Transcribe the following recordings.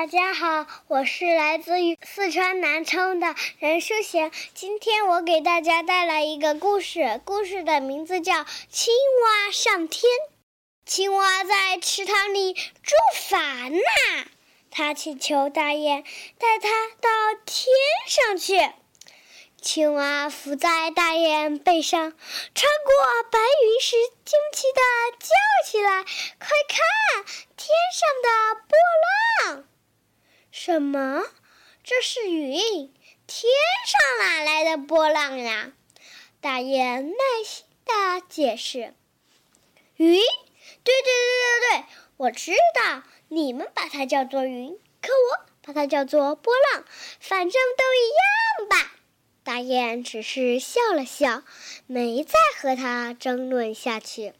大家好，我是来自于四川南充的任淑贤。今天我给大家带来一个故事，故事的名字叫《青蛙上天》。青蛙在池塘里捉烦呐，它请求大雁带它到天上去。青蛙伏在大雁背上，穿过白云时，惊奇地叫起来：“快看，天上的波浪！”什么？这是云？天上哪来的波浪呀？大雁耐心地解释：“云？对对对对对，我知道，你们把它叫做云，可我把它叫做波浪，反正都一样吧。”大雁只是笑了笑，没再和他争论下去。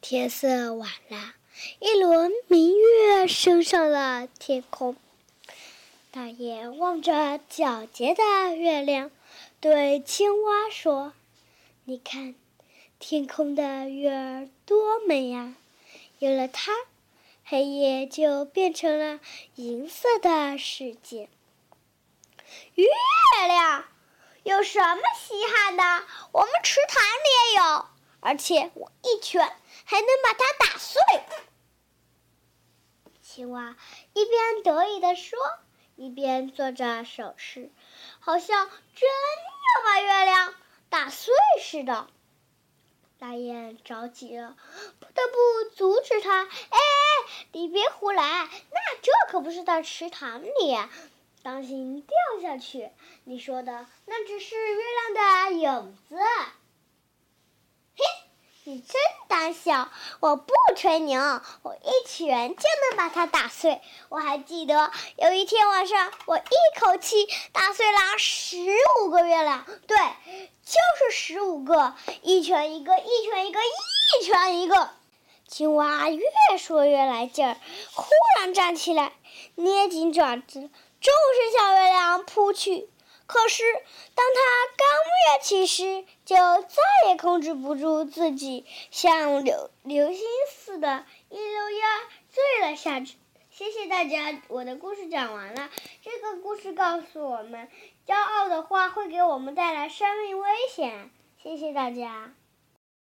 天色晚了。一轮明月升上了天空，大雁望着皎洁的月亮，对青蛙说：“你看，天空的月儿多美呀！有了它，黑夜就变成了银色的世界。月亮有什么稀罕的？我们池塘里也有，而且我一拳还能把它打碎。”青蛙一边得意地说，一边做着手势，好像真要把月亮打碎似的。大雁着急了，不得不阻止他：“哎，你别胡来！那这可不是在池塘里，当心掉下去。你说的那只是月亮的影子。”嘿你真胆小！我不吹牛，我一拳就能把它打碎。我还记得有一天晚上，我一口气打碎了十五个月亮，对，就是十五个，一拳一个，一拳一个，一拳一个。青蛙越说越来劲儿，忽然站起来，捏紧爪子，就是向月亮扑去。可是，当他刚跃起时，就再也控制不住自己，像流流星似的，一溜烟坠了下去。谢谢大家，我的故事讲完了。这个故事告诉我们，骄傲的话会给我们带来生命危险。谢谢大家。